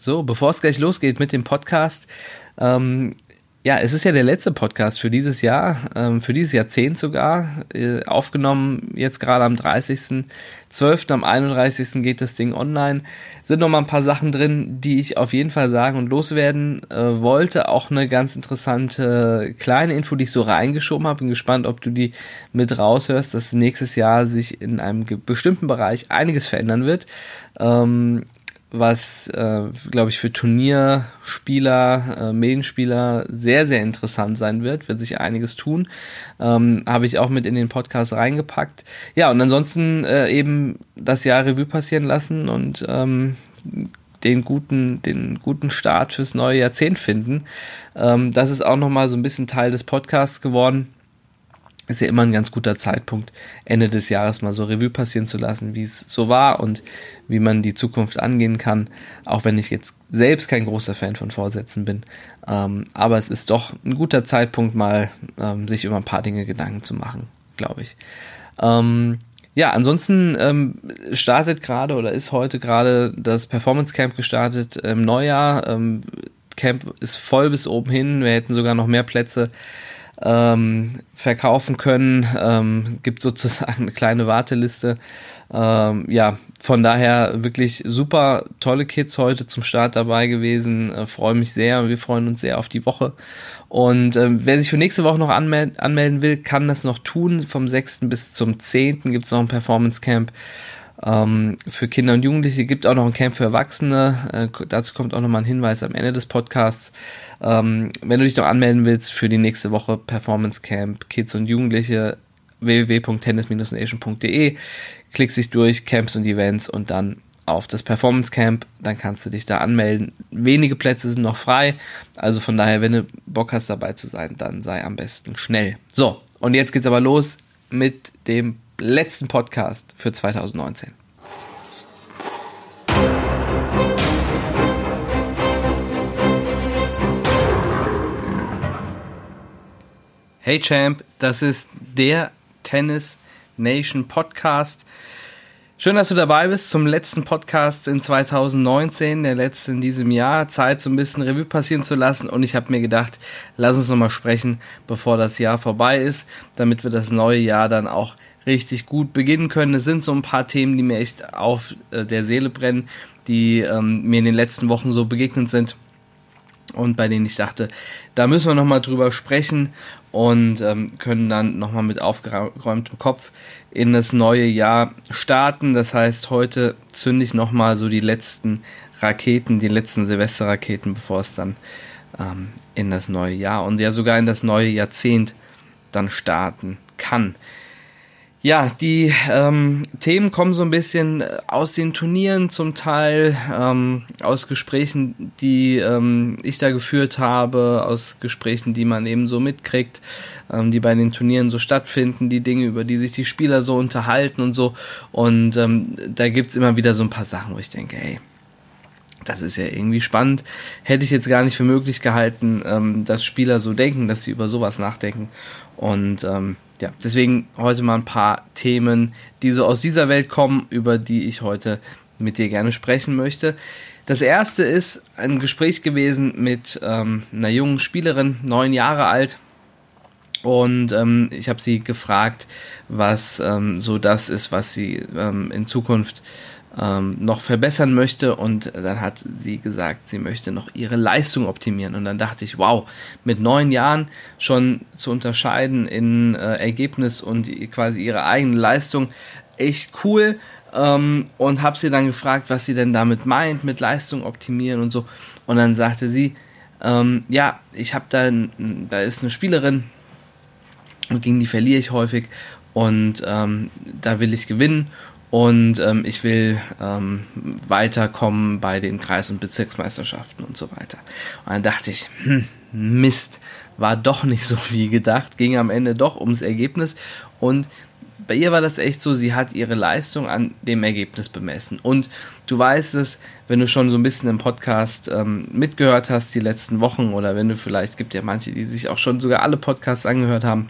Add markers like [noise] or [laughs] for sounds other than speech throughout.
So, bevor es gleich losgeht mit dem Podcast, ähm, ja, es ist ja der letzte Podcast für dieses Jahr, ähm, für dieses Jahrzehnt sogar, äh, aufgenommen jetzt gerade am 30.12., am 31. geht das Ding online. Sind noch mal ein paar Sachen drin, die ich auf jeden Fall sagen und loswerden äh, wollte. Auch eine ganz interessante kleine Info, die ich so reingeschoben habe. Bin gespannt, ob du die mit raushörst, dass nächstes Jahr sich in einem bestimmten Bereich einiges verändern wird. Ähm, was, äh, glaube ich, für Turnierspieler, äh, Medienspieler sehr, sehr interessant sein wird, wird sich einiges tun. Ähm, Habe ich auch mit in den Podcast reingepackt. Ja, und ansonsten äh, eben das Jahr Revue passieren lassen und ähm, den guten, den guten Start fürs neue Jahrzehnt finden. Ähm, das ist auch nochmal so ein bisschen Teil des Podcasts geworden ist ja immer ein ganz guter Zeitpunkt, Ende des Jahres mal so Revue passieren zu lassen, wie es so war und wie man die Zukunft angehen kann, auch wenn ich jetzt selbst kein großer Fan von Vorsätzen bin. Ähm, aber es ist doch ein guter Zeitpunkt, mal ähm, sich über ein paar Dinge Gedanken zu machen, glaube ich. Ähm, ja, ansonsten ähm, startet gerade oder ist heute gerade das Performance Camp gestartet im Neujahr. Ähm, Camp ist voll bis oben hin. Wir hätten sogar noch mehr Plätze ähm, verkaufen können. Ähm, gibt sozusagen eine kleine Warteliste. Ähm, ja, von daher wirklich super tolle Kids heute zum Start dabei gewesen. Äh, Freue mich sehr. Wir freuen uns sehr auf die Woche. Und ähm, wer sich für nächste Woche noch anmel anmelden will, kann das noch tun. Vom 6. bis zum 10. gibt es noch ein Performance Camp ähm, für Kinder und Jugendliche. Gibt auch noch ein Camp für Erwachsene. Äh, dazu kommt auch nochmal ein Hinweis am Ende des Podcasts. Ähm, wenn du dich noch anmelden willst für die nächste Woche Performance Camp Kids und Jugendliche, www.tennis-nation.de, klickst dich durch Camps und Events und dann auf das Performance Camp, dann kannst du dich da anmelden. Wenige Plätze sind noch frei, also von daher, wenn du Bock hast dabei zu sein, dann sei am besten schnell. So, und jetzt geht's aber los mit dem letzten Podcast für 2019. Hey Champ, das ist der Tennis Nation Podcast. Schön, dass du dabei bist zum letzten Podcast in 2019, der letzte in diesem Jahr. Zeit, so ein bisschen Revue passieren zu lassen. Und ich habe mir gedacht, lass uns nochmal sprechen, bevor das Jahr vorbei ist, damit wir das neue Jahr dann auch richtig gut beginnen können. Es sind so ein paar Themen, die mir echt auf äh, der Seele brennen, die ähm, mir in den letzten Wochen so begegnet sind und bei denen ich dachte, da müssen wir nochmal drüber sprechen und ähm, können dann nochmal mit aufgeräumtem Kopf in das neue Jahr starten. Das heißt, heute zünde ich nochmal so die letzten Raketen, die letzten Silvesterraketen, bevor es dann ähm, in das neue Jahr und ja sogar in das neue Jahrzehnt dann starten kann. Ja, die ähm, Themen kommen so ein bisschen äh, aus den Turnieren zum Teil, ähm, aus Gesprächen, die ähm, ich da geführt habe, aus Gesprächen, die man eben so mitkriegt, ähm, die bei den Turnieren so stattfinden, die Dinge, über die sich die Spieler so unterhalten und so. Und ähm, da gibt's immer wieder so ein paar Sachen, wo ich denke, hey, das ist ja irgendwie spannend. Hätte ich jetzt gar nicht für möglich gehalten, ähm, dass Spieler so denken, dass sie über sowas nachdenken. Und ähm, ja, deswegen heute mal ein paar Themen, die so aus dieser Welt kommen, über die ich heute mit dir gerne sprechen möchte. Das erste ist ein Gespräch gewesen mit ähm, einer jungen Spielerin, neun Jahre alt. Und ähm, ich habe sie gefragt, was ähm, so das ist, was sie ähm, in Zukunft ähm, noch verbessern möchte. Und dann hat sie gesagt, sie möchte noch ihre Leistung optimieren. Und dann dachte ich, wow, mit neun Jahren schon zu unterscheiden in äh, Ergebnis und quasi ihre eigene Leistung, echt cool. Ähm, und habe sie dann gefragt, was sie denn damit meint, mit Leistung optimieren und so. Und dann sagte sie, ähm, ja, ich habe da, da ist eine Spielerin und gegen die verliere ich häufig und ähm, da will ich gewinnen und ähm, ich will ähm, weiterkommen bei den Kreis- und Bezirksmeisterschaften und so weiter. Und dann dachte ich, hm, Mist, war doch nicht so wie gedacht, ging am Ende doch ums Ergebnis und bei ihr war das echt so, sie hat ihre Leistung an dem Ergebnis bemessen. Und du weißt es, wenn du schon so ein bisschen im Podcast ähm, mitgehört hast die letzten Wochen oder wenn du vielleicht, gibt ja manche, die sich auch schon sogar alle Podcasts angehört haben,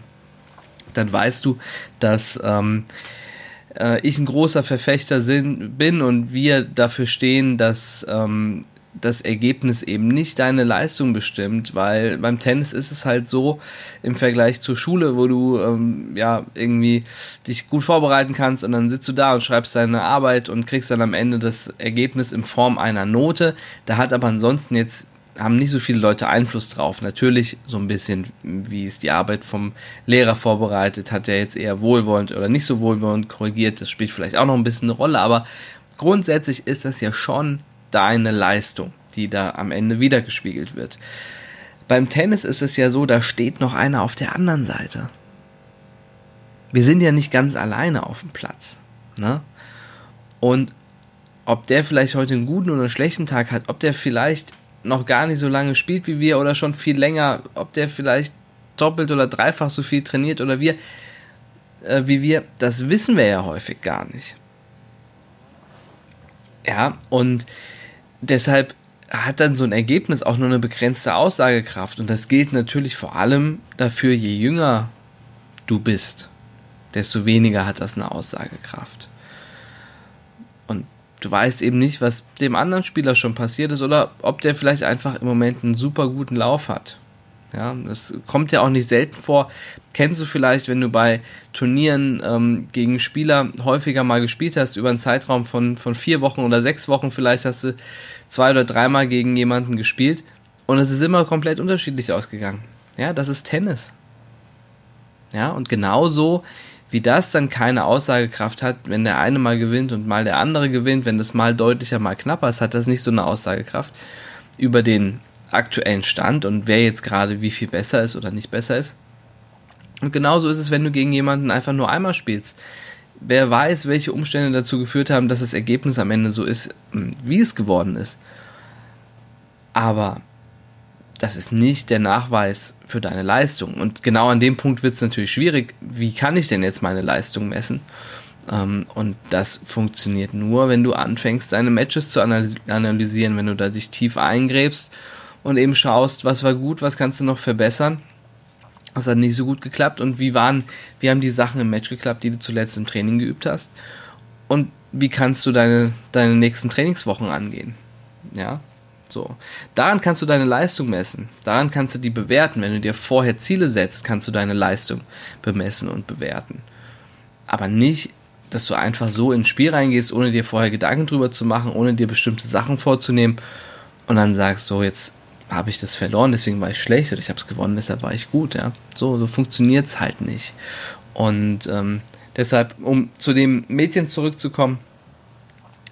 dann weißt du, dass ähm, äh, ich ein großer Verfechter sind, bin und wir dafür stehen, dass ähm, das Ergebnis eben nicht deine Leistung bestimmt, weil beim Tennis ist es halt so im Vergleich zur Schule, wo du ähm, ja irgendwie dich gut vorbereiten kannst und dann sitzt du da und schreibst deine Arbeit und kriegst dann am Ende das Ergebnis in Form einer Note. Da hat aber ansonsten jetzt haben nicht so viele Leute Einfluss drauf. Natürlich so ein bisschen, wie es die Arbeit vom Lehrer vorbereitet, hat er jetzt eher wohlwollend oder nicht so wohlwollend korrigiert. Das spielt vielleicht auch noch ein bisschen eine Rolle, aber grundsätzlich ist das ja schon deine Leistung, die da am Ende wiedergespiegelt wird. Beim Tennis ist es ja so, da steht noch einer auf der anderen Seite. Wir sind ja nicht ganz alleine auf dem Platz. Ne? Und ob der vielleicht heute einen guten oder einen schlechten Tag hat, ob der vielleicht noch gar nicht so lange spielt wie wir oder schon viel länger, ob der vielleicht doppelt oder dreifach so viel trainiert oder wir, äh, wie wir, das wissen wir ja häufig gar nicht. Ja, und deshalb hat dann so ein Ergebnis auch nur eine begrenzte Aussagekraft. Und das gilt natürlich vor allem dafür, je jünger du bist, desto weniger hat das eine Aussagekraft. Und du weißt eben nicht, was dem anderen Spieler schon passiert ist oder ob der vielleicht einfach im Moment einen super guten Lauf hat. Ja, das kommt ja auch nicht selten vor. Kennst du vielleicht, wenn du bei Turnieren ähm, gegen Spieler häufiger mal gespielt hast, über einen Zeitraum von, von vier Wochen oder sechs Wochen, vielleicht hast du zwei oder dreimal gegen jemanden gespielt und es ist immer komplett unterschiedlich ausgegangen. Ja, das ist Tennis. Ja, und genauso wie das dann keine Aussagekraft hat, wenn der eine mal gewinnt und mal der andere gewinnt, wenn das mal deutlicher, mal knapper ist, hat das nicht so eine Aussagekraft über den aktuellen Stand und wer jetzt gerade wie viel besser ist oder nicht besser ist. Und genauso ist es, wenn du gegen jemanden einfach nur einmal spielst. Wer weiß, welche Umstände dazu geführt haben, dass das Ergebnis am Ende so ist, hm, wie es geworden ist. Aber das ist nicht der Nachweis für deine Leistung. Und genau an dem Punkt wird es natürlich schwierig. Wie kann ich denn jetzt meine Leistung messen? Ähm, und das funktioniert nur, wenn du anfängst, deine Matches zu analysieren, wenn du da dich tief eingräbst und eben schaust, was war gut, was kannst du noch verbessern. Was hat nicht so gut geklappt und wie waren, wie haben die Sachen im Match geklappt, die du zuletzt im Training geübt hast? Und wie kannst du deine, deine nächsten Trainingswochen angehen? Ja, so. Daran kannst du deine Leistung messen. Daran kannst du die bewerten. Wenn du dir vorher Ziele setzt, kannst du deine Leistung bemessen und bewerten. Aber nicht, dass du einfach so ins Spiel reingehst, ohne dir vorher Gedanken drüber zu machen, ohne dir bestimmte Sachen vorzunehmen und dann sagst, so jetzt habe ich das verloren, deswegen war ich schlecht oder ich habe es gewonnen, deshalb war ich gut. Ja? So, so funktioniert es halt nicht. Und ähm, deshalb, um zu dem Mädchen zurückzukommen,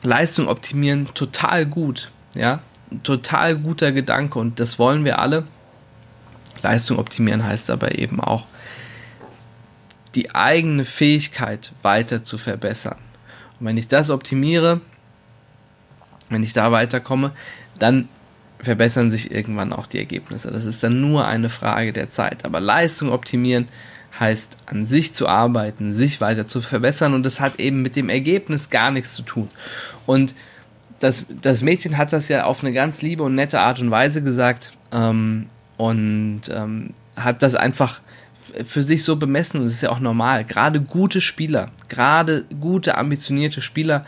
Leistung optimieren, total gut. Ja, total guter Gedanke und das wollen wir alle. Leistung optimieren heißt aber eben auch, die eigene Fähigkeit weiter zu verbessern. Und wenn ich das optimiere, wenn ich da weiterkomme, dann verbessern sich irgendwann auch die Ergebnisse. Das ist dann nur eine Frage der Zeit. Aber Leistung optimieren heißt an sich zu arbeiten, sich weiter zu verbessern und das hat eben mit dem Ergebnis gar nichts zu tun. Und das, das Mädchen hat das ja auf eine ganz liebe und nette Art und Weise gesagt ähm, und ähm, hat das einfach für sich so bemessen und das ist ja auch normal. Gerade gute Spieler, gerade gute, ambitionierte Spieler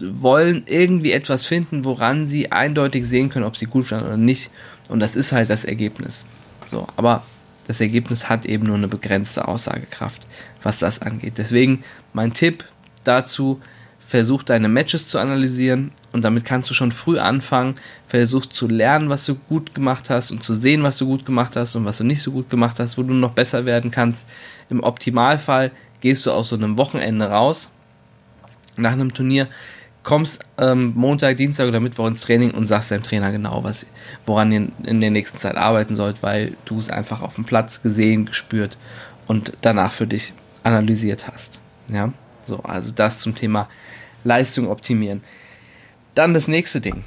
wollen irgendwie etwas finden, woran sie eindeutig sehen können, ob sie gut waren oder nicht. Und das ist halt das Ergebnis. So, aber das Ergebnis hat eben nur eine begrenzte Aussagekraft, was das angeht. Deswegen mein Tipp dazu, versuch deine Matches zu analysieren und damit kannst du schon früh anfangen, versuch zu lernen, was du gut gemacht hast und zu sehen, was du gut gemacht hast und was du nicht so gut gemacht hast, wo du noch besser werden kannst. Im Optimalfall gehst du aus so einem Wochenende raus, nach einem Turnier, kommst ähm, Montag, Dienstag oder Mittwoch ins Training und sagst deinem Trainer genau, was, woran ihr in der nächsten Zeit arbeiten sollt, weil du es einfach auf dem Platz gesehen, gespürt und danach für dich analysiert hast. Ja, so, also das zum Thema Leistung optimieren. Dann das nächste Ding.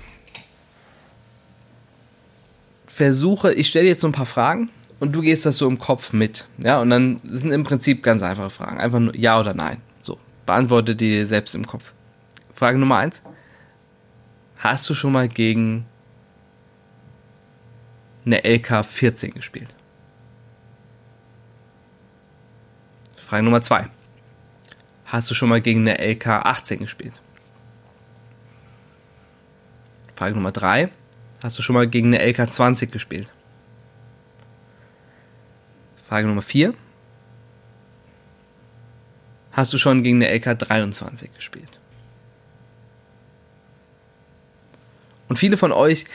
Versuche, ich stelle jetzt so ein paar Fragen und du gehst das so im Kopf mit. Ja, und dann sind im Prinzip ganz einfache Fragen. Einfach nur Ja oder Nein. So, beantworte die selbst im Kopf. Frage Nummer eins. Hast du schon mal gegen eine LK 14 gespielt? Frage Nummer zwei. Hast du schon mal gegen eine LK 18 gespielt? Frage Nummer 3. Hast du schon mal gegen eine LK20 gespielt? Frage Nummer 4. Hast du schon gegen eine LK23 gespielt? Und viele von euch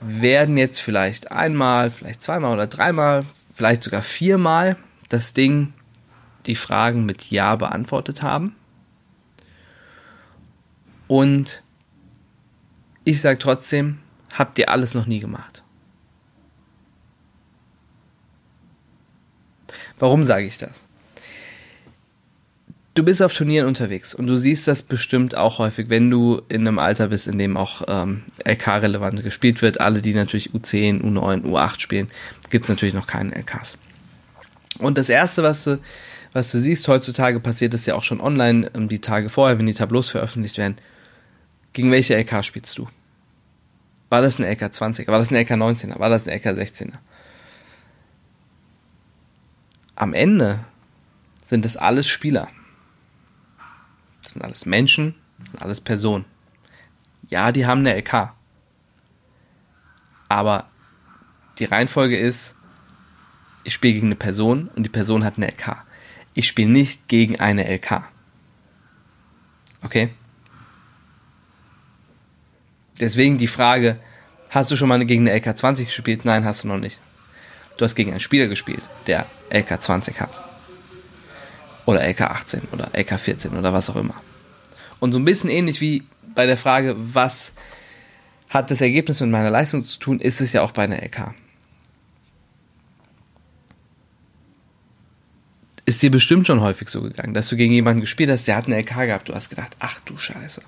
werden jetzt vielleicht einmal, vielleicht zweimal oder dreimal, vielleicht sogar viermal das Ding, die Fragen mit Ja beantwortet haben. Und ich sage trotzdem, habt ihr alles noch nie gemacht. Warum sage ich das? Du bist auf Turnieren unterwegs und du siehst das bestimmt auch häufig, wenn du in einem Alter bist, in dem auch ähm, LK-relevant gespielt wird. Alle, die natürlich U10, U9, U8 spielen, gibt es natürlich noch keine LKs. Und das Erste, was du, was du siehst, heutzutage passiert es ja auch schon online, ähm, die Tage vorher, wenn die Tableaus veröffentlicht werden. Gegen welche LK spielst du? War das ein LK 20? War das ein LK 19er? War das ein LK 16er? Am Ende sind das alles Spieler. Das sind alles Menschen, das sind alles Personen. Ja, die haben eine LK. Aber die Reihenfolge ist, ich spiele gegen eine Person und die Person hat eine LK. Ich spiele nicht gegen eine LK. Okay? Deswegen die Frage, hast du schon mal gegen eine LK20 gespielt? Nein, hast du noch nicht. Du hast gegen einen Spieler gespielt, der LK20 hat. Oder LK18 oder LK14 oder was auch immer. Und so ein bisschen ähnlich wie bei der Frage, was hat das Ergebnis mit meiner Leistung zu tun, ist es ja auch bei einer LK. Ist dir bestimmt schon häufig so gegangen, dass du gegen jemanden gespielt hast, der hat eine LK gehabt, du hast gedacht, ach du Scheiße.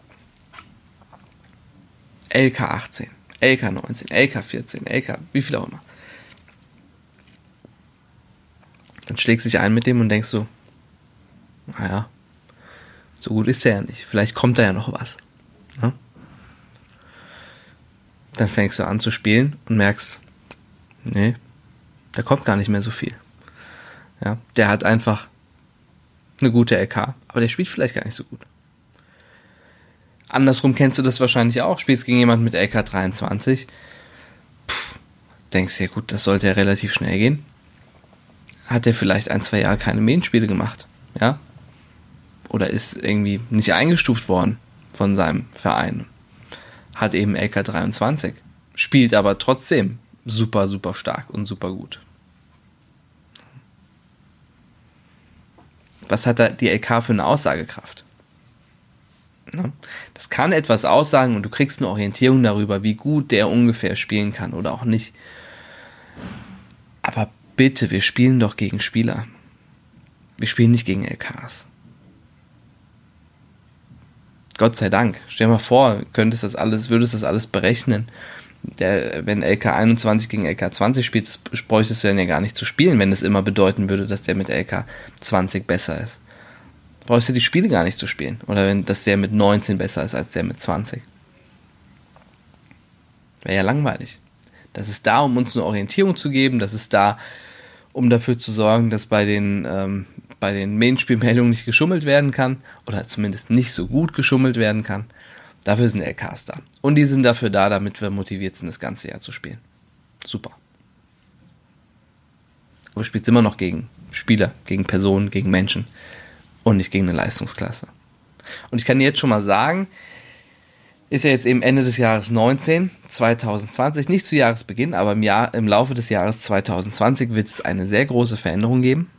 LK 18, LK 19, LK 14, LK, wie viel auch immer. Dann schlägst du dich ein mit dem und denkst so, naja, so gut ist er ja nicht. Vielleicht kommt da ja noch was. Ne? Dann fängst du an zu spielen und merkst, nee, da kommt gar nicht mehr so viel. Ja, der hat einfach eine gute LK, aber der spielt vielleicht gar nicht so gut. Andersrum kennst du das wahrscheinlich auch. Spielst gegen jemanden mit LK 23. Pff, denkst dir, gut, das sollte ja relativ schnell gehen. Hat er vielleicht ein, zwei Jahre keine Main-Spiele gemacht. Ja, oder ist irgendwie nicht eingestuft worden von seinem Verein. Hat eben LK 23. Spielt aber trotzdem super, super stark und super gut. Was hat da die LK für eine Aussagekraft? Das kann etwas aussagen und du kriegst eine Orientierung darüber, wie gut der ungefähr spielen kann oder auch nicht. Aber bitte, wir spielen doch gegen Spieler. Wir spielen nicht gegen LKs. Gott sei Dank. Stell dir mal vor, könntest das alles, würdest das alles berechnen. Der, wenn LK 21 gegen LK 20 spielt, das bräuchtest du dann ja gar nicht zu spielen, wenn es immer bedeuten würde, dass der mit LK 20 besser ist. Brauchst du die Spiele gar nicht zu spielen. Oder wenn dass der mit 19 besser ist als der mit 20. Wäre ja langweilig. Das ist da, um uns eine Orientierung zu geben. Das ist da, um dafür zu sorgen, dass bei den ähm, den Main-Spielmeldungen nicht geschummelt werden kann oder zumindest nicht so gut geschummelt werden kann. Dafür sind LKs da. Und die sind dafür da, damit wir motiviert sind, das ganze Jahr zu spielen. Super. Aber du spielst immer noch gegen Spieler, gegen Personen, gegen Menschen und nicht gegen eine Leistungsklasse. Und ich kann dir jetzt schon mal sagen, ist ja jetzt eben Ende des Jahres 19, 2020, nicht zu Jahresbeginn, aber im, Jahr, im Laufe des Jahres 2020 wird es eine sehr große Veränderung geben.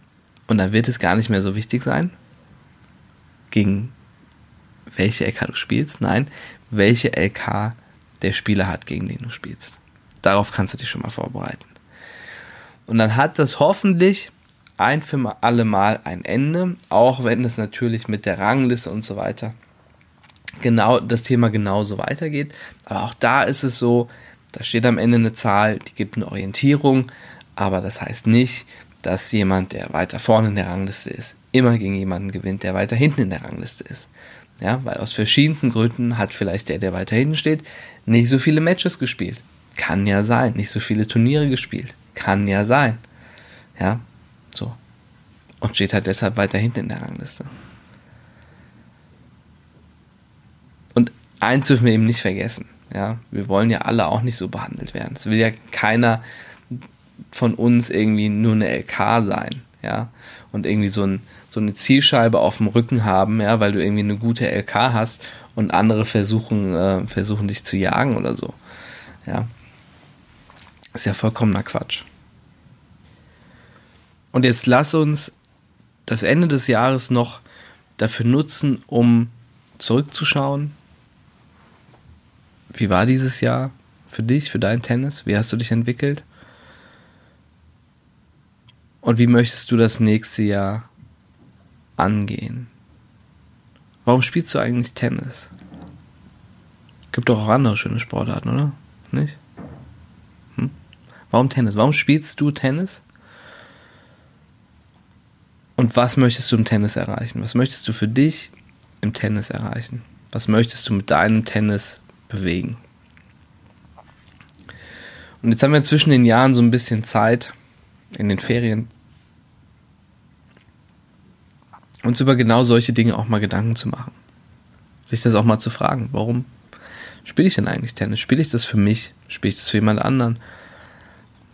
Und dann wird es gar nicht mehr so wichtig sein, gegen welche LK du spielst. Nein, welche LK der Spieler hat, gegen den du spielst. Darauf kannst du dich schon mal vorbereiten. Und dann hat das hoffentlich ein für alle Mal ein Ende, auch wenn es natürlich mit der Rangliste und so weiter genau das Thema genauso weitergeht. Aber auch da ist es so, da steht am Ende eine Zahl, die gibt eine Orientierung, aber das heißt nicht, dass jemand, der weiter vorne in der Rangliste ist, immer gegen jemanden gewinnt, der weiter hinten in der Rangliste ist. Ja, weil aus verschiedensten Gründen hat vielleicht der, der weiter hinten steht, nicht so viele Matches gespielt. Kann ja sein. Nicht so viele Turniere gespielt. Kann ja sein. Ja, so. Und steht halt deshalb weiter hinten in der Rangliste. Und eins dürfen wir eben nicht vergessen. Ja, wir wollen ja alle auch nicht so behandelt werden. Es will ja keiner von uns irgendwie nur eine LK sein, ja, und irgendwie so, ein, so eine Zielscheibe auf dem Rücken haben, ja, weil du irgendwie eine gute LK hast und andere versuchen, äh, versuchen dich zu jagen oder so. Ja. Ist ja vollkommener Quatsch. Und jetzt lass uns das Ende des Jahres noch dafür nutzen, um zurückzuschauen. Wie war dieses Jahr für dich, für dein Tennis? Wie hast du dich entwickelt? Und wie möchtest du das nächste Jahr angehen? Warum spielst du eigentlich Tennis? Gibt doch auch andere schöne Sportarten, oder? Nicht? Hm? Warum Tennis? Warum spielst du Tennis? Und was möchtest du im Tennis erreichen? Was möchtest du für dich im Tennis erreichen? Was möchtest du mit deinem Tennis bewegen? Und jetzt haben wir zwischen den Jahren so ein bisschen Zeit in den Ferien, uns über genau solche Dinge auch mal Gedanken zu machen. Sich das auch mal zu fragen, warum spiele ich denn eigentlich Tennis? Spiele ich das für mich? Spiele ich das für jemand anderen?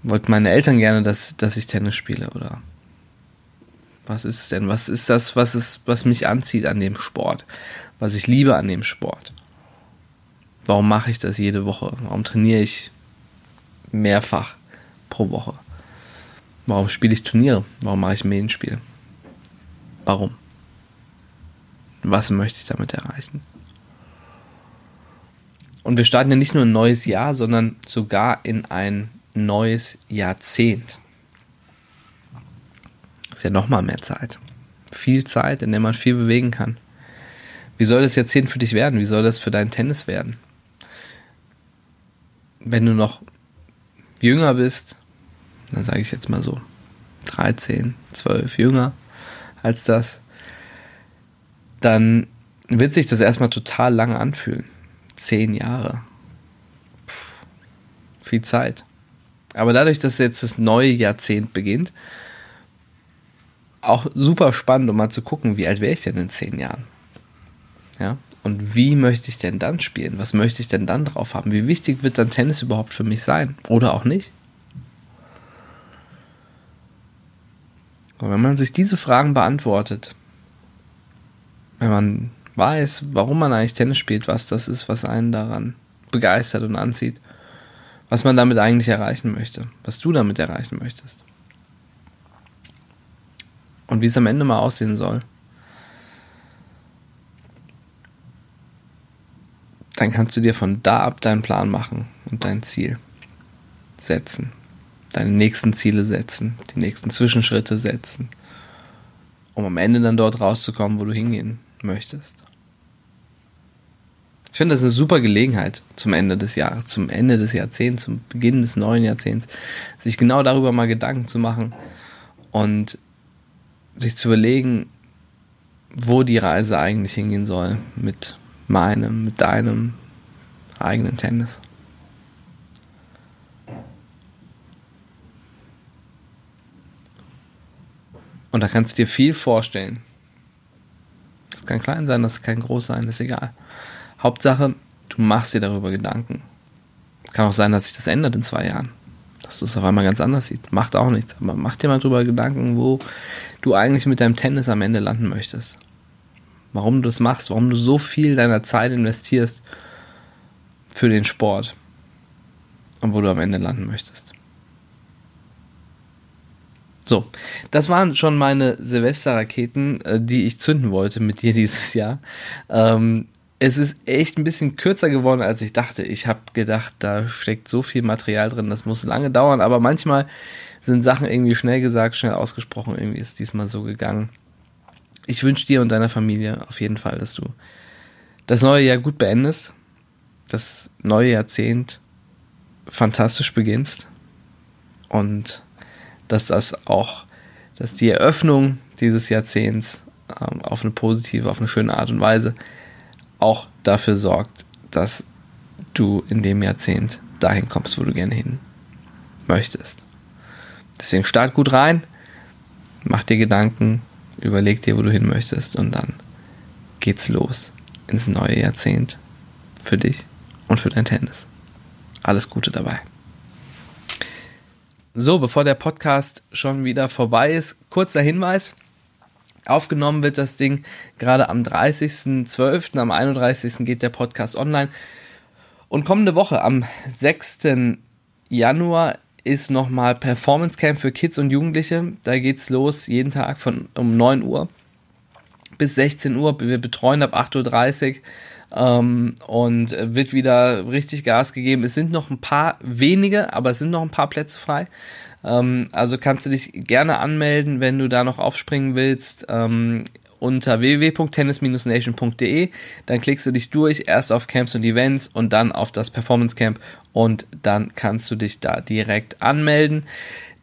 Wollten meine Eltern gerne, dass, dass ich Tennis spiele oder was ist es denn? Was ist das, was, ist, was mich anzieht an dem Sport? Was ich liebe an dem Sport? Warum mache ich das jede Woche? Warum trainiere ich mehrfach pro Woche? Warum spiele ich Turniere? Warum mache ich Medienspiele? Warum? Was möchte ich damit erreichen? Und wir starten ja nicht nur ein neues Jahr, sondern sogar in ein neues Jahrzehnt ist ja nochmal mehr Zeit. Viel Zeit, in der man viel bewegen kann. Wie soll das Jahrzehnt für dich werden? Wie soll das für dein Tennis werden? Wenn du noch jünger bist, dann sage ich jetzt mal so 13, 12 jünger als das, dann wird sich das erstmal total lange anfühlen. Zehn Jahre. Puh, viel Zeit. Aber dadurch, dass jetzt das neue Jahrzehnt beginnt, auch super spannend, um mal zu gucken, wie alt wäre ich denn in zehn Jahren? Ja. Und wie möchte ich denn dann spielen? Was möchte ich denn dann drauf haben? Wie wichtig wird dann Tennis überhaupt für mich sein? Oder auch nicht? Und wenn man sich diese Fragen beantwortet, wenn man weiß, warum man eigentlich Tennis spielt, was das ist, was einen daran begeistert und anzieht, was man damit eigentlich erreichen möchte, was du damit erreichen möchtest, und wie es am Ende mal aussehen soll. Dann kannst du dir von da ab deinen Plan machen und dein Ziel setzen. Deine nächsten Ziele setzen, die nächsten Zwischenschritte setzen, um am Ende dann dort rauszukommen, wo du hingehen möchtest. Ich finde das eine super Gelegenheit zum Ende des Jahres, zum Ende des Jahrzehnts, zum Beginn des neuen Jahrzehnts, sich genau darüber mal Gedanken zu machen und sich zu überlegen, wo die Reise eigentlich hingehen soll mit meinem, mit deinem eigenen Tennis. Und da kannst du dir viel vorstellen. Das kann klein sein, das kann groß sein, ist egal. Hauptsache, du machst dir darüber Gedanken. Kann auch sein, dass sich das ändert in zwei Jahren dass du es auf einmal ganz anders siehst. Macht auch nichts. Aber mach dir mal drüber Gedanken, wo du eigentlich mit deinem Tennis am Ende landen möchtest. Warum du das machst, warum du so viel deiner Zeit investierst für den Sport und wo du am Ende landen möchtest. So, das waren schon meine Silvesterraketen, äh, die ich zünden wollte mit dir [laughs] dieses Jahr. Ähm, es ist echt ein bisschen kürzer geworden, als ich dachte. Ich habe gedacht, da steckt so viel Material drin, das muss lange dauern, aber manchmal sind Sachen irgendwie schnell gesagt, schnell ausgesprochen. Irgendwie ist diesmal so gegangen. Ich wünsche dir und deiner Familie auf jeden Fall, dass du das neue Jahr gut beendest, das neue Jahrzehnt fantastisch beginnst und dass das auch, dass die Eröffnung dieses Jahrzehnts ähm, auf eine positive, auf eine schöne Art und Weise auch dafür sorgt, dass du in dem Jahrzehnt dahin kommst, wo du gerne hin möchtest. Deswegen start gut rein, mach dir Gedanken, überleg dir, wo du hin möchtest und dann geht's los ins neue Jahrzehnt für dich und für dein Tennis. Alles Gute dabei. So, bevor der Podcast schon wieder vorbei ist, kurzer Hinweis. Aufgenommen wird das Ding gerade am 30.12., am 31. geht der Podcast online. Und kommende Woche, am 6. Januar, ist nochmal Performance Camp für Kids und Jugendliche. Da geht's los jeden Tag von um 9 Uhr bis 16 Uhr. Wir betreuen ab 8.30 Uhr ähm, und wird wieder richtig Gas gegeben. Es sind noch ein paar wenige, aber es sind noch ein paar Plätze frei. Ähm, also kannst du dich gerne anmelden, wenn du da noch aufspringen willst. Ähm, unter www.tennis-nation.de. Dann klickst du dich durch, erst auf Camps und Events und dann auf das Performance Camp und dann kannst du dich da direkt anmelden.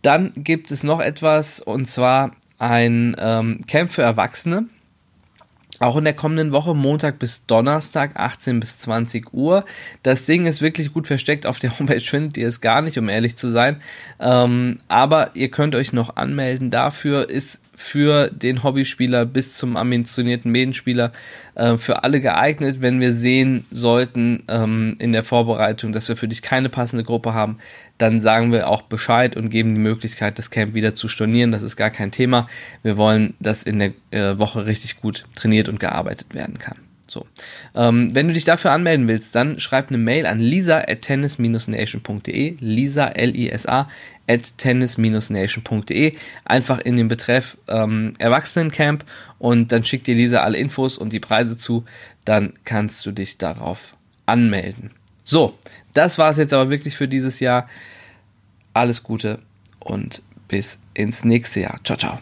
Dann gibt es noch etwas und zwar ein ähm, Camp für Erwachsene. Auch in der kommenden Woche, Montag bis Donnerstag, 18 bis 20 Uhr. Das Ding ist wirklich gut versteckt. Auf der [laughs] Homepage findet ihr es gar nicht, um ehrlich zu sein. Ähm, aber ihr könnt euch noch anmelden. Dafür ist für den Hobbyspieler bis zum ambitionierten Medienspieler äh, für alle geeignet. Wenn wir sehen sollten ähm, in der Vorbereitung, dass wir für dich keine passende Gruppe haben, dann sagen wir auch Bescheid und geben die Möglichkeit, das Camp wieder zu stornieren. Das ist gar kein Thema. Wir wollen, dass in der äh, Woche richtig gut trainiert und gearbeitet werden kann. So. Ähm, wenn du dich dafür anmelden willst, dann schreib eine Mail an lisa at tennis-nation.de. Lisa, L-I-S-A, at tennis-nation.de. Einfach in den Betreff ähm, Erwachsenencamp und dann schickt dir Lisa alle Infos und die Preise zu. Dann kannst du dich darauf anmelden. So, das war es jetzt aber wirklich für dieses Jahr. Alles Gute und bis ins nächste Jahr. Ciao, ciao.